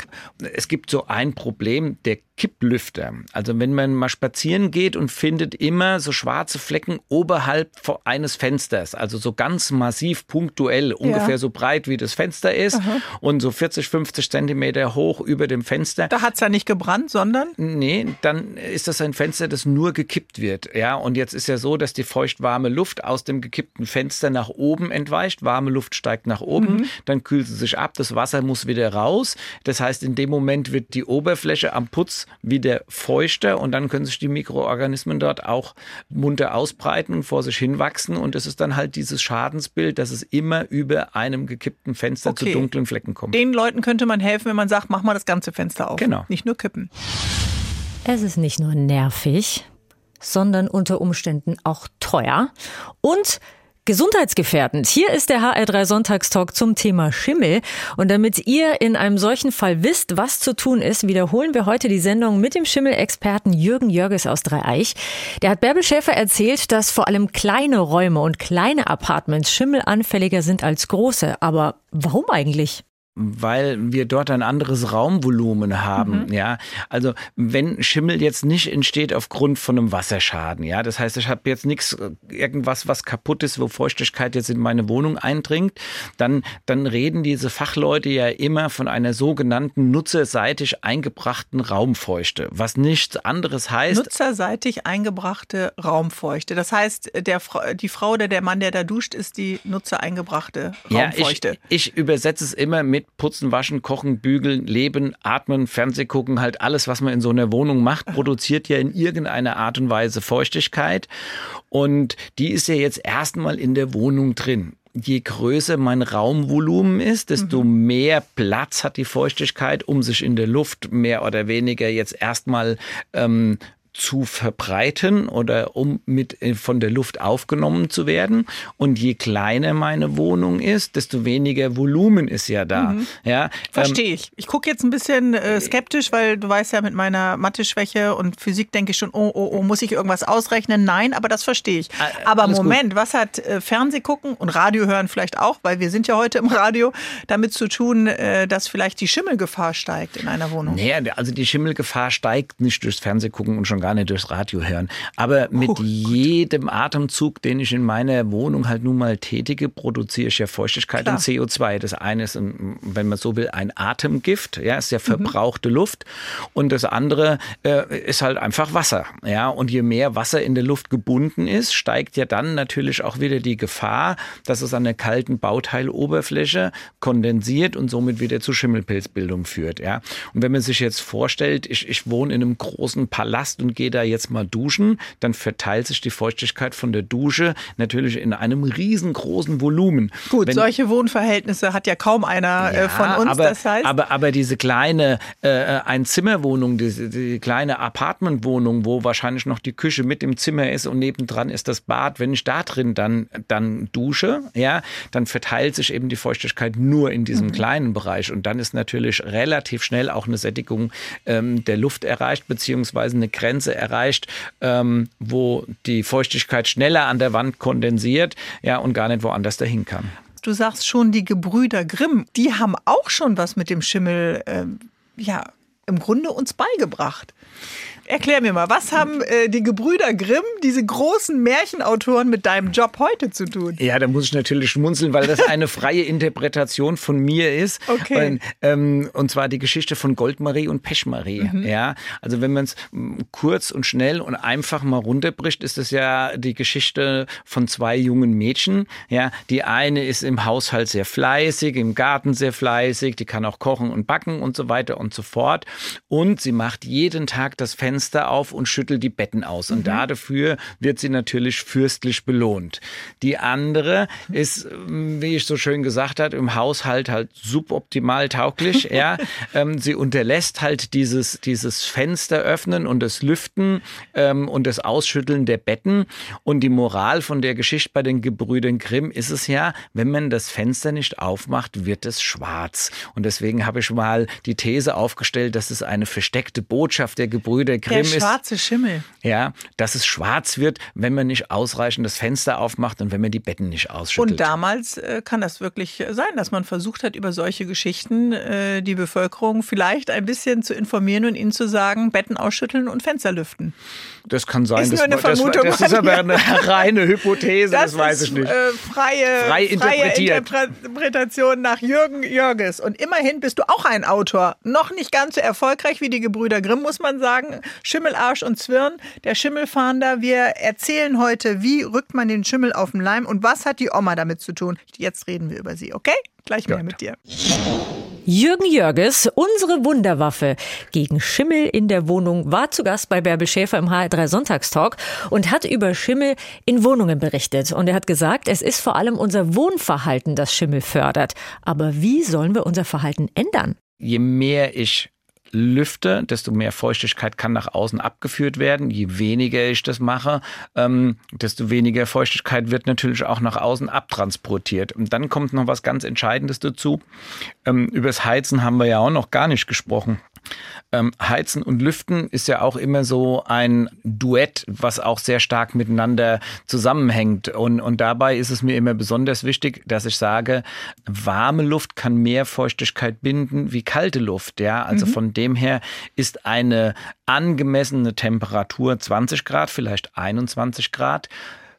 Es gibt so ein Problem, der Kipplüfter. Also wenn man mal spazieren geht und findet immer so schwarze Flecken oberhalb eines Fensters, also so ganz massiv punktuell, ungefähr so breit wie das Fenster ist und so 40, 50 Zentimeter hoch über dem Fenster. Da hat's ja nicht gebrannt, sondern? Nee, dann ist das ein Fenster, das nur gekippt wird. Ja, und jetzt ist ja so, dass die feuchtwarme Luft aus dem gekippten Fenster nach oben entweicht. Warme Luft steigt nach oben, dann kühlt sie sich ab, das Wasser muss wieder raus. Das heißt, in dem Moment wird die Oberfläche am Putz wieder feuchter und dann können sich die Mikroorganismen dort auch munter ausbreiten und vor sich hinwachsen. Und es ist dann halt dieses Schadensbild, dass es immer über einem gekippten Fenster Okay. zu dunklen Flecken kommt. Den Leuten könnte man helfen, wenn man sagt, mach mal das ganze Fenster auf. Genau. Nicht nur kippen. Es ist nicht nur nervig, sondern unter Umständen auch teuer und gesundheitsgefährdend. Hier ist der HR3 Sonntagstalk zum Thema Schimmel. Und damit ihr in einem solchen Fall wisst, was zu tun ist, wiederholen wir heute die Sendung mit dem Schimmelexperten Jürgen Jörges aus Dreieich. Der hat Bärbel Schäfer erzählt, dass vor allem kleine Räume und kleine Apartments schimmelanfälliger sind als große. Aber warum eigentlich? Weil wir dort ein anderes Raumvolumen haben, Mhm. ja. Also wenn Schimmel jetzt nicht entsteht aufgrund von einem Wasserschaden, ja, das heißt, ich habe jetzt nichts, äh, irgendwas, was kaputt ist, wo Feuchtigkeit jetzt in meine Wohnung eindringt, dann, dann reden diese Fachleute ja immer von einer sogenannten nutzerseitig eingebrachten Raumfeuchte, was nichts anderes heißt, Nutzerseitig eingebrachte Raumfeuchte. Das heißt, der, die Frau oder der Mann, der da duscht, ist die nutzereingebrachte Raumfeuchte. Ja, ich, ich übersetze es immer mit Putzen, Waschen, Kochen, Bügeln, Leben, Atmen, Fernseh gucken, halt alles, was man in so einer Wohnung macht, produziert ja in irgendeiner Art und Weise Feuchtigkeit. Und die ist ja jetzt erstmal in der Wohnung drin. Je größer mein Raumvolumen ist, desto mehr Platz hat die Feuchtigkeit, um sich in der Luft mehr oder weniger jetzt erstmal ähm, zu verbreiten oder um mit äh, von der Luft aufgenommen zu werden. Und je kleiner meine Wohnung ist, desto weniger Volumen ist ja da. Ja, ähm, Verstehe ich. Ich gucke jetzt ein bisschen äh, skeptisch, weil du weißt ja, mit meiner Mathe-Schwäche und Physik denke ich schon, oh, oh, oh, muss ich irgendwas ausrechnen? Nein, aber das verstehe ich. äh, Aber alles gut. Moment, was hat äh, Fernseh gucken und Radio hören vielleicht auch, weil wir sind ja heute im Radio, damit zu tun, äh, dass vielleicht die Schimmelgefahr steigt in einer Wohnung? Nee, also die Schimmelgefahr steigt nicht durchs Fernsehgucken und schon gar nicht durchs Radio hören. Aber mit gut. jedem Atemzug, den ich in meiner Wohnung halt nun mal tätige, produziere ich ja Feuchtigkeit Klar. und CO2. Das eine ist, ein, wenn man so will, ein Atemgift, ja, ist ja Mhm. verbrauchte Luft. Und das andere äh, ist halt einfach Wasser. Ja, und je mehr Wasser in der Luft gebunden ist, steigt ja dann natürlich auch wieder die Gefahr, dass es an der kalten Bauteiloberfläche kondensiert und somit wieder zu Schimmelpilzbildung führt. Ja, und wenn man sich jetzt vorstellt, ich, ich wohne in einem großen Palast und gehe da jetzt mal duschen, dann verteilt sich die Feuchtigkeit von der Dusche natürlich in einem riesengroßen Volumen. Gut, Wenn- solche Wohnverhältnisse hat ja kaum einer äh, von uns. aber, das heißt, aber, aber diese kleine äh, Einzimmerwohnung, diese die kleine Apartmentwohnung, wo wahrscheinlich noch die Küche mit im Zimmer ist und nebendran ist das Bad, wenn ich da drin dann, dann dusche, ja, dann verteilt sich eben die Feuchtigkeit nur in diesem kleinen Bereich. Und dann ist natürlich relativ schnell auch eine Sättigung ähm, der Luft erreicht, beziehungsweise eine Grenze erreicht, ähm, wo die Feuchtigkeit schneller an der Wand kondensiert, ja, und gar nicht woanders dahin kann. Du sagst schon, die Gebrüder Grimm, die haben auch schon was mit dem Schimmel, ähm, ja, im Grunde uns beigebracht. Erklär mir mal, was haben äh, die Gebrüder Grimm, diese großen Märchenautoren, mit deinem Job heute zu tun? Ja, da muss ich natürlich schmunzeln, weil das eine freie Interpretation von mir ist. Okay. Und, ähm, und zwar die Geschichte von Goldmarie und Pechmarie. Ja, also wenn man es kurz und schnell und einfach mal runterbricht, ist es ja die Geschichte von zwei jungen Mädchen. Ja, die eine ist im Haushalt sehr fleißig, im Garten sehr fleißig, die kann auch kochen und backen und so weiter und so fort. Und sie macht jeden Tag das Fenster auf und schüttelt die Betten aus. Und dafür wird sie natürlich fürstlich belohnt. Die andere ist, ähm, wie ich so schön gesagt habe, im Haushalt halt suboptimal tauglich. ja, ähm, sie unterlässt halt dieses, dieses Fenster öffnen und das Lüften ähm, und das Ausschütteln der Betten. Und die Moral von der Geschichte bei den Gebrüdern Grimm ist es ja, wenn man das Fenster nicht aufmacht, wird es schwarz. Und deswegen habe ich mal die These aufgestellt, dass es eine versteckte Botschaft der Gebrüder Grimm Der ist. schwarze Schimmel. ja, dass es schwarz wird, wenn man nicht ausreichend das Fenster aufmacht und wenn man die Betten nicht ausschüttelt. Und damals äh, kann das wirklich sein, dass man versucht hat, über solche Geschichten äh, die Bevölkerung vielleicht ein bisschen zu informieren und ihnen zu sagen, Betten ausschütteln und Fenster lüften. Das kann sein. Ist das, nur eine das, Vermutung das, ist aber eine reine Hypothese, das, weiß ist, ich nicht. Äh, freie, Frei interpretiert. freie Interpretation nach Jürgen Jörges. Und immerhin bist du auch ein Autor. Noch nicht ganz so erfolgreich wie die Gebrüder Grimm, muss man sagen. Schimmelarsch und Zwirn, der Schimmelfahnder. Wir erzählen heute, wie rückt man den Schimmel auf den Leim und was hat die Oma damit zu tun. Jetzt reden wir über sie, okay? Gleich mehr Gut. mit dir. Jürgen Jörges, unsere Wunderwaffe gegen Schimmel in der Wohnung, war zu Gast bei Bärbel Schäfer im HR3 Sonntagstalk und hat über Schimmel in Wohnungen berichtet. Und er hat gesagt, es ist vor allem unser Wohnverhalten, das Schimmel fördert. Aber wie sollen wir unser Verhalten ändern? Je mehr ich lüfte, desto mehr Feuchtigkeit kann nach außen abgeführt werden. Je weniger ich das mache, ähm, desto weniger Feuchtigkeit wird natürlich auch nach außen abtransportiert. Und dann kommt noch was ganz Entscheidendes dazu. Ähm, übers Heizen haben wir ja auch noch gar nicht gesprochen. Ähm, Heizen und Lüften ist ja auch immer so ein Duett, was auch sehr stark miteinander zusammenhängt. Und, und dabei ist es mir immer besonders wichtig, dass ich sage, warme Luft kann mehr Feuchtigkeit binden wie kalte Luft. Ja, also von dem her ist eine angemessene Temperatur 20 Grad, vielleicht 21 Grad.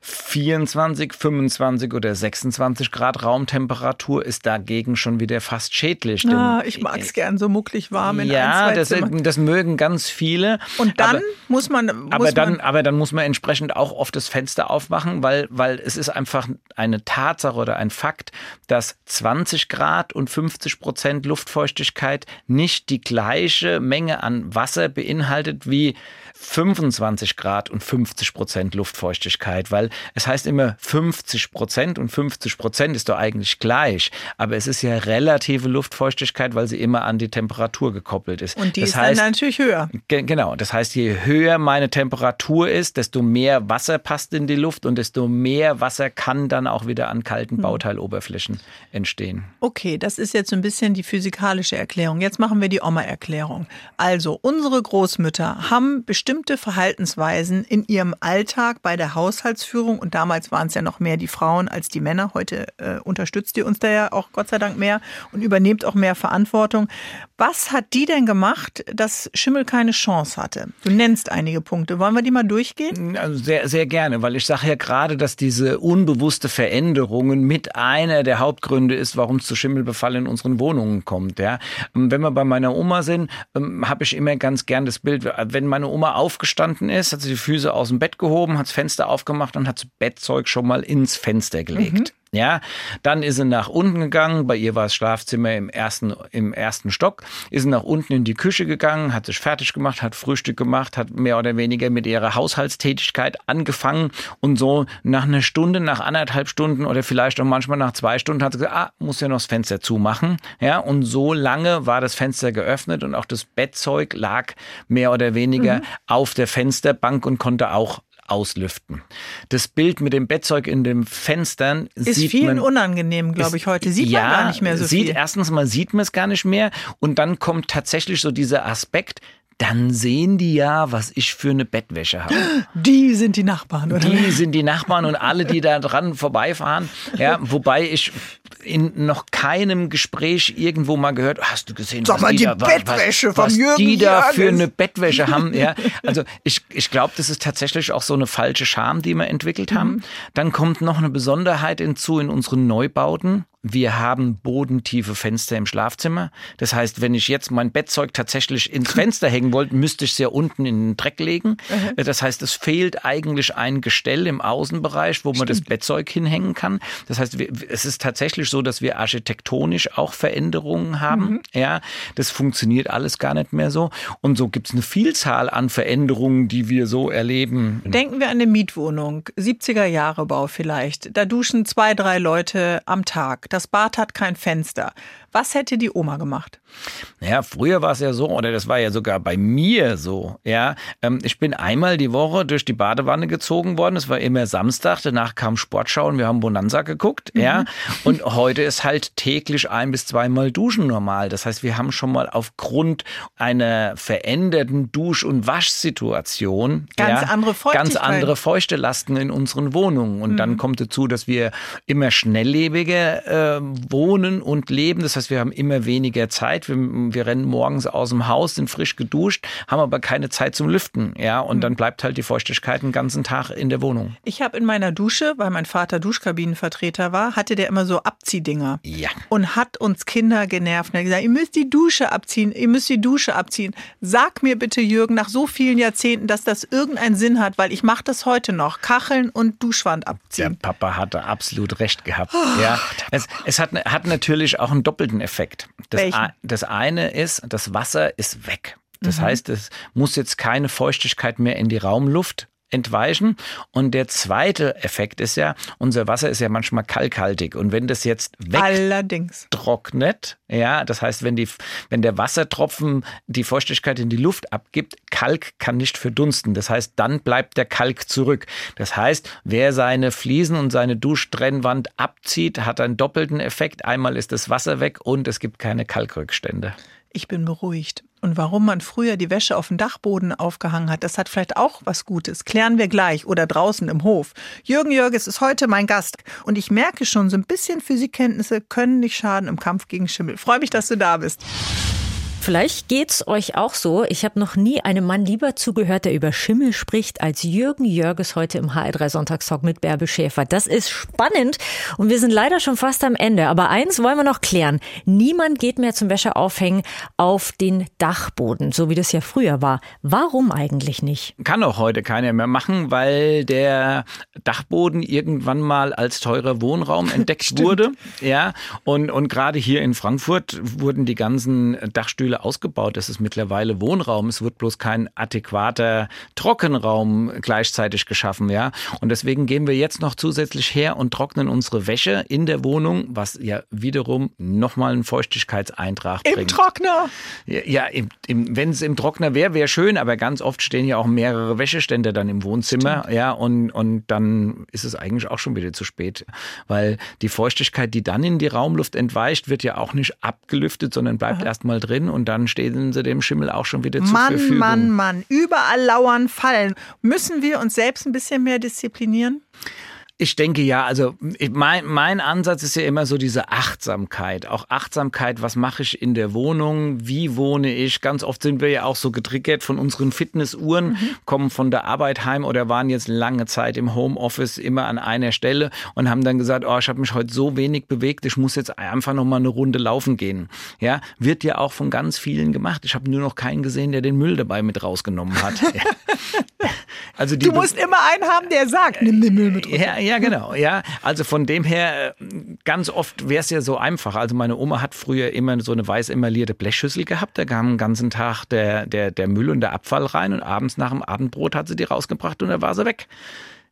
24, 25 oder 26 Grad Raumtemperatur ist dagegen schon wieder fast schädlich. Ah, ich mag es gern so mucklig warm in ja, ein, das, das mögen ganz viele. Und dann aber, muss man. Muss aber dann, man, aber dann muss man entsprechend auch oft das Fenster aufmachen, weil, weil es ist einfach eine Tatsache oder ein Fakt, dass 20 Grad und 50 Prozent Luftfeuchtigkeit nicht die gleiche Menge an Wasser beinhaltet wie 25 Grad und 50 Prozent Luftfeuchtigkeit, weil es heißt immer 50 Prozent und 50 Prozent ist doch eigentlich gleich, aber es ist ja relative Luftfeuchtigkeit, weil sie immer an die Temperatur gekoppelt ist. und die das ist heißt, dann natürlich höher. Ge- Genau, das heißt, je höher meine Temperatur ist, desto mehr Wasser passt in die Luft und desto mehr Wasser kann dann auch wieder an kalten Hm. Bauteiloberflächen entstehen. Okay, das ist jetzt so ein bisschen die physikalische Erklärung. Jetzt machen wir die Oma-Erklärung. Also, unsere Großmütter haben bestimmte Verhaltensweisen in ihrem Alltag bei der Haushaltsführung und damals waren es ja noch mehr die Frauen als die Männer. Heute äh, unterstützt ihr uns da ja auch Gott sei Dank mehr und übernehmt auch mehr Verantwortung. Was hat die denn gemacht, dass Schimmel keine Chance hatte? Du nennst einige Punkte. Wollen wir die mal durchgehen? Also sehr, sehr gerne, weil ich sage ja gerade, dass diese unbewusste Veränderungen mit einer der Hauptgründe ist, warum es zu Schimmelbefall in unseren Wohnungen kommt. Ja. Ähm, Wenn wir bei meiner Oma sind, ähm, habe ich immer ganz gern das Bild, wenn meine Oma aufgestanden ist, hat sie die Füße aus dem Bett gehoben, hat das Fenster aufgemacht und hat das Bettzeug schon mal ins Fenster gelegt. Ja, dann ist sie nach unten gegangen. Bei ihr war das Schlafzimmer im ersten, im ersten Stock. Ist sie nach unten in die Küche gegangen, hat sich fertig gemacht, hat Frühstück gemacht, hat mehr oder weniger mit ihrer Haushaltstätigkeit angefangen. Und so nach einer Stunde, nach anderthalb Stunden oder vielleicht auch manchmal nach zwei Stunden hat sie gesagt, ah, muss ja noch das Fenster zumachen. Ja, und so lange war das Fenster geöffnet und auch das Bettzeug lag mehr oder weniger auf der Fensterbank und konnte auch auslüften. Das Bild mit dem Bettzeug in den Fenstern Ist sieht vielen man, unangenehm, glaube ich, heute. Sieht ja, man gar nicht mehr so sieht, viel. Erstens mal sieht man es gar nicht mehr und dann kommt tatsächlich so dieser Aspekt, dann sehen die ja, was ich für eine Bettwäsche habe. Die sind die Nachbarn, oder? Die sind die Nachbarn und alle, die da dran vorbeifahren. Ja, wobei ich in noch keinem Gespräch irgendwo mal gehört, hast du gesehen, Sag was mal, die, die da, Bettwäsche was, was Jürgen die da für eine Bettwäsche haben. Ja, also ich, ich glaube, das ist tatsächlich auch so eine falsche Scham, die wir entwickelt Mhm. haben. Dann kommt noch eine Besonderheit hinzu in unseren Neubauten. Wir haben bodentiefe Fenster im Schlafzimmer. Das heißt, wenn ich jetzt mein Bettzeug tatsächlich ins Fenster hängen wollte, müsste ich es ja unten in den Dreck legen. Das heißt, es fehlt eigentlich ein Gestell im Außenbereich, wo man das Bettzeug hinhängen kann. Das heißt, es ist tatsächlich so, dass wir architektonisch auch Veränderungen haben. Ja, das funktioniert alles gar nicht mehr so. Und so gibt es eine Vielzahl an Veränderungen, die wir so erleben. Denken wir an eine Mietwohnung, 70er Jahre Bau vielleicht. Da duschen zwei, drei Leute am Tag. Das Bad hat kein Fenster. Was hätte die Oma gemacht? Ja, früher war es ja so, oder das war ja sogar bei mir so. Ja, ähm, ich bin einmal die Woche durch die Badewanne gezogen worden. Es war immer Samstag. Danach kam Sportschau und wir haben Bonanza geguckt. Mhm. Ja, und heute ist halt täglich ein bis zweimal Duschen normal. Das heißt, wir haben schon mal aufgrund einer veränderten Dusch- und Waschsituation ganz ja, andere ganz andere feuchte Lasten in unseren Wohnungen. Und mhm. dann kommt dazu, dass wir immer schnelllebiger äh, wohnen und leben. Das heißt, wir haben immer weniger Zeit. Wir, wir rennen morgens aus dem Haus, sind frisch geduscht, haben aber keine Zeit zum Lüften. Ja, und mhm. dann bleibt halt die Feuchtigkeit den ganzen Tag in der Wohnung. Ich habe in meiner Dusche, weil mein Vater Duschkabinenvertreter war, hatte der immer so Abziehdinger. Ja. Und hat uns Kinder genervt. Er hat gesagt, ihr müsst die Dusche abziehen, ihr müsst die Dusche abziehen. Sag mir bitte, Jürgen, nach so vielen Jahrzehnten, dass das irgendeinen Sinn hat, weil ich mache das heute noch. Kacheln und Duschwand abziehen. Der Papa hatte absolut recht gehabt. Oh, ja. Es, es hat, hat natürlich auch einen doppelten Effekt. Das, das eine ist, das Wasser ist weg. Das mhm. heißt, es muss jetzt keine Feuchtigkeit mehr in die Raumluft entweichen. Und der zweite Effekt ist ja, unser Wasser ist ja manchmal kalkhaltig. Und wenn das jetzt wegtrocknet, ja, das heißt, wenn, die, wenn der Wassertropfen die Feuchtigkeit in die Luft abgibt, Kalk kann nicht verdunsten. Das heißt, dann bleibt der Kalk zurück. Das heißt, wer seine Fliesen und seine Duschtrennwand abzieht, hat einen doppelten Effekt. Einmal ist das Wasser weg und es gibt keine Kalkrückstände. Ich bin beruhigt. Und warum man früher die Wäsche auf dem Dachboden aufgehangen hat, das hat vielleicht auch was Gutes. Klären wir gleich oder draußen im Hof. Jürgen Jörges ist heute mein Gast. Und ich merke schon, so ein bisschen Physikkenntnisse können nicht schaden im Kampf gegen Schimmel. Freue mich, dass du da bist. Vielleicht geht's euch auch so. Ich habe noch nie einem Mann lieber zugehört, der über Schimmel spricht, als Jürgen Jörges heute im HR3 Sonntagstalk mit Bärbe Schäfer. Das ist spannend und wir sind leider schon fast am Ende. Aber eins wollen wir noch klären. Niemand geht mehr zum Wäscheaufhängen auf den Dachboden, so wie das ja früher war. Warum eigentlich nicht? Kann auch heute keiner mehr machen, weil der Dachboden irgendwann mal als teurer Wohnraum entdeckt wurde. Ja, und, und gerade hier in Frankfurt wurden die ganzen Dachstühle Schule ausgebaut. Es ist mittlerweile Wohnraum. Es wird bloß kein adäquater Trockenraum gleichzeitig geschaffen, ja. Und deswegen gehen wir jetzt noch zusätzlich her und trocknen unsere Wäsche in der Wohnung, was ja wiederum nochmal einen Feuchtigkeitseintrag Im bringt. Im Trockner? Ja, im, im, wenn es im Trockner wäre, wäre schön, aber ganz oft stehen ja auch mehrere Wäschestände dann im Wohnzimmer, Stimmt. ja, und, und dann ist es eigentlich auch schon wieder zu spät, weil die Feuchtigkeit, die dann in die Raumluft entweicht, wird ja auch nicht abgelüftet, sondern bleibt erstmal drin und und dann stehen sie dem Schimmel auch schon wieder zur Mann, Verfügung. Mann, Mann, Mann, überall lauern Fallen. Müssen wir uns selbst ein bisschen mehr disziplinieren? Ich denke ja, also mein, mein Ansatz ist ja immer so diese Achtsamkeit. Auch Achtsamkeit, was mache ich in der Wohnung, wie wohne ich. Ganz oft sind wir ja auch so getriggert von unseren Fitnessuhren, mhm. kommen von der Arbeit heim oder waren jetzt lange Zeit im Homeoffice immer an einer Stelle und haben dann gesagt, oh, ich habe mich heute so wenig bewegt, ich muss jetzt einfach noch mal eine Runde laufen gehen. Ja, wird ja auch von ganz vielen gemacht. Ich habe nur noch keinen gesehen, der den Müll dabei mit rausgenommen hat. also du musst immer einen haben, der sagt, nimm den Müll mit raus. Ja, ja, ja, genau. Ja, also von dem her, äh, ganz oft wäre es ja so einfach. Also meine Oma hat früher immer so eine weiß emaillierte Blechschüssel gehabt. Da kam den ganzen Tag der, der, der Müll und der Abfall rein und abends nach dem Abendbrot hat sie die rausgebracht und da war sie weg.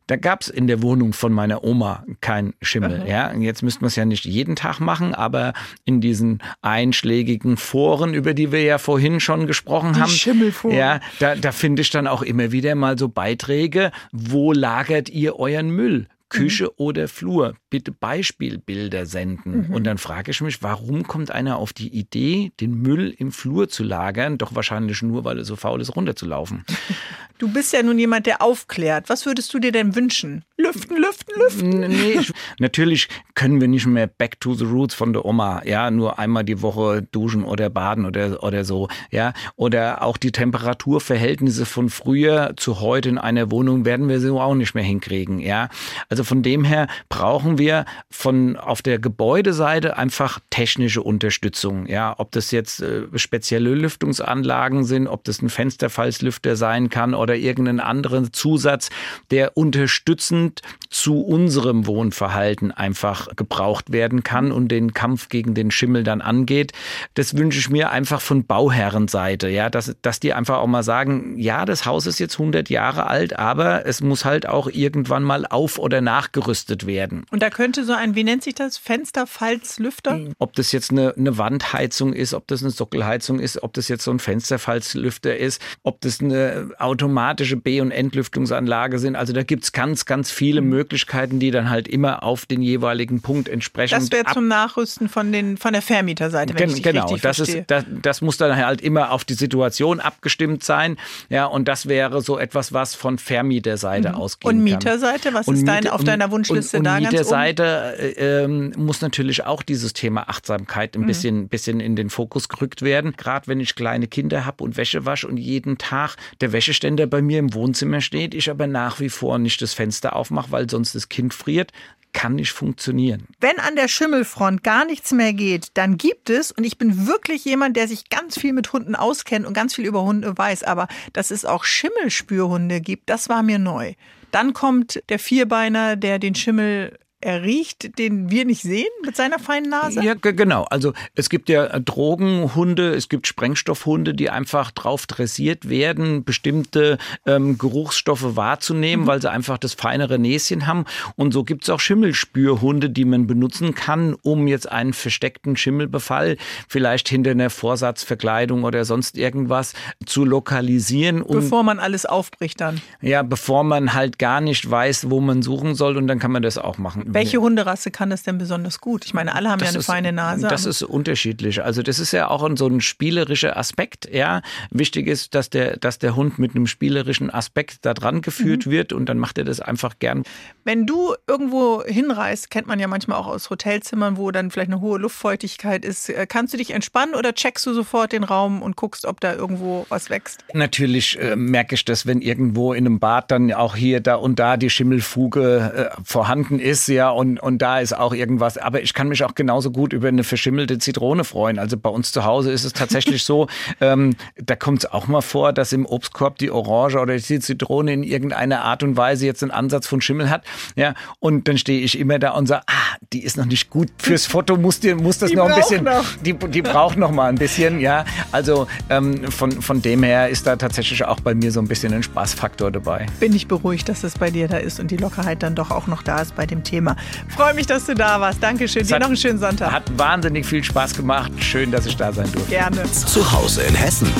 Da gab es in der Wohnung von meiner Oma kein Schimmel. Ja, jetzt müssten wir es ja nicht jeden Tag machen, aber in diesen einschlägigen Foren, über die wir ja vorhin schon gesprochen die haben, Schimmelforen. ja, da, da finde ich dann auch immer wieder mal so Beiträge. Wo lagert ihr euren Müll? Küche mhm. oder Flur, bitte Beispielbilder senden. Mhm. Und dann frage ich mich, warum kommt einer auf die Idee, den Müll im Flur zu lagern? Doch wahrscheinlich nur, weil er so faul ist, runterzulaufen. Du bist ja nun jemand, der aufklärt. Was würdest du dir denn wünschen? Lüften, lüften, lüften. Nee, ich, natürlich können wir nicht mehr back to the roots von der Oma, ja, nur einmal die Woche duschen oder baden oder, oder so, ja. Oder auch die Temperaturverhältnisse von früher zu heute in einer Wohnung werden wir so auch nicht mehr hinkriegen, ja. Also von dem her brauchen wir von auf der Gebäudeseite einfach technische Unterstützung, ja. Ob das jetzt äh, spezielle Lüftungsanlagen sind, ob das ein Fensterfallslüfter sein kann oder oder irgendeinen anderen Zusatz, der unterstützend zu unserem Wohnverhalten einfach gebraucht werden kann und den Kampf gegen den Schimmel dann angeht. Das wünsche ich mir einfach von Bauherrenseite, ja, dass, dass die einfach auch mal sagen, ja, das Haus ist jetzt 100 Jahre alt, aber es muss halt auch irgendwann mal auf- oder nachgerüstet werden. Und da könnte so ein, wie nennt sich das, Fensterfalzlüfter? Ob das jetzt eine, eine Wandheizung ist, ob das eine Sockelheizung ist, ob das jetzt so ein Fensterfalzlüfter ist, ob das eine automatische B- und Entlüftungsanlage sind. Also da gibt es ganz, ganz viele Möglichkeiten, die dann halt immer auf den jeweiligen Punkt entsprechend Das wäre zum Nachrüsten von, den, von der Vermieterseite, wenn Gen ich genau, das, verstehe. ist, das, das muss dann halt immer auf die Situation abgestimmt sein. Ja, und das wäre so etwas, was von Vermieterseite ausgehen Mhm. Und kann. Mieterseite, was Und ist dein, auf deiner Wunschliste und, da und ganz oben? Mieterseite äh, ähm, muss natürlich auch dieses Thema Achtsamkeit Mhm. ein bisschen, bisschen in den Fokus gerückt werden. Gerade wenn ich kleine Kinder habe und Wäsche wasche und jeden Tag der Wäscheständer bei mir im Wohnzimmer steht, ich aber nach wie vor nicht das Fenster aufmache, weil sonst das Kind friert, kann nicht funktionieren. Wenn an der Schimmelfront gar nichts mehr geht, dann gibt es, und ich bin wirklich jemand, der sich ganz viel mit Hunden auskennt und ganz viel über Hunde weiß, aber dass es auch Schimmelspürhunde gibt, das war mir neu. Dann kommt der Vierbeiner, der den Schimmel erriecht, den wir nicht sehen mit seiner feinen Nase. Ja, ge- genau. Also es gibt ja äh, Drogenhunde, es gibt Sprengstoffhunde, die einfach drauf dressiert werden, bestimmte ähm, Geruchsstoffe wahrzunehmen, weil sie einfach das feinere Näschen haben. Und so gibt es auch Schimmelspürhunde, die man benutzen kann, um jetzt einen versteckten Schimmelbefall vielleicht hinter einer Vorsatzverkleidung oder sonst irgendwas zu lokalisieren. Und Bevor man alles aufbricht dann. ja, bevor man halt gar nicht weiß, wo man suchen soll und dann kann man das auch machen. Welche Hunderasse kann das denn besonders gut? Ich meine, alle haben ja eine ist, feine Nase. Das ist unterschiedlich. Also das ist ja auch so ein spielerischer Aspekt. Ja, wichtig ist, dass der, dass der Hund mit einem spielerischen Aspekt da dran geführt Mhm. wird und dann macht er das einfach gern. Wenn du irgendwo hinreist, kennt man ja manchmal auch aus Hotelzimmern, wo dann vielleicht eine hohe Luftfeuchtigkeit ist. Äh, Kannst du dich entspannen oder checkst du sofort den Raum und guckst, ob da irgendwo was wächst? Natürlich äh, merke ich das, wenn irgendwo in einem Bad dann auch hier, da und da die Schimmelfuge äh, vorhanden ist, ja, und, und da ist auch irgendwas. Aber ich kann mich auch genauso gut über eine verschimmelte Zitrone freuen. Also bei uns zu Hause ist es tatsächlich so, ähm, da kommt es auch mal vor, dass im Obstkorb die Orange oder die Zitrone in irgendeiner Art und Weise jetzt einen Ansatz von Schimmel hat. Ja, und dann stehe ich immer da und sage, ah, die ist noch nicht gut fürs Foto, muss, die, muss das Die noch ein bisschen, noch. die, die braucht noch mal ein bisschen, ja. Also ähm, von, von dem her ist da tatsächlich auch bei mir so ein bisschen ein Spaßfaktor dabei. Bin ich beruhigt, dass es bei dir da ist und die Lockerheit dann doch auch noch da ist bei dem Thema. Freue mich, dass du da warst. Dankeschön. Dir hat- noch einen schönen Sonntag. Hat wahnsinnig viel Spaß gemacht. Schön, dass ich da sein durfte. Gerne. Zu Hause in Hessen.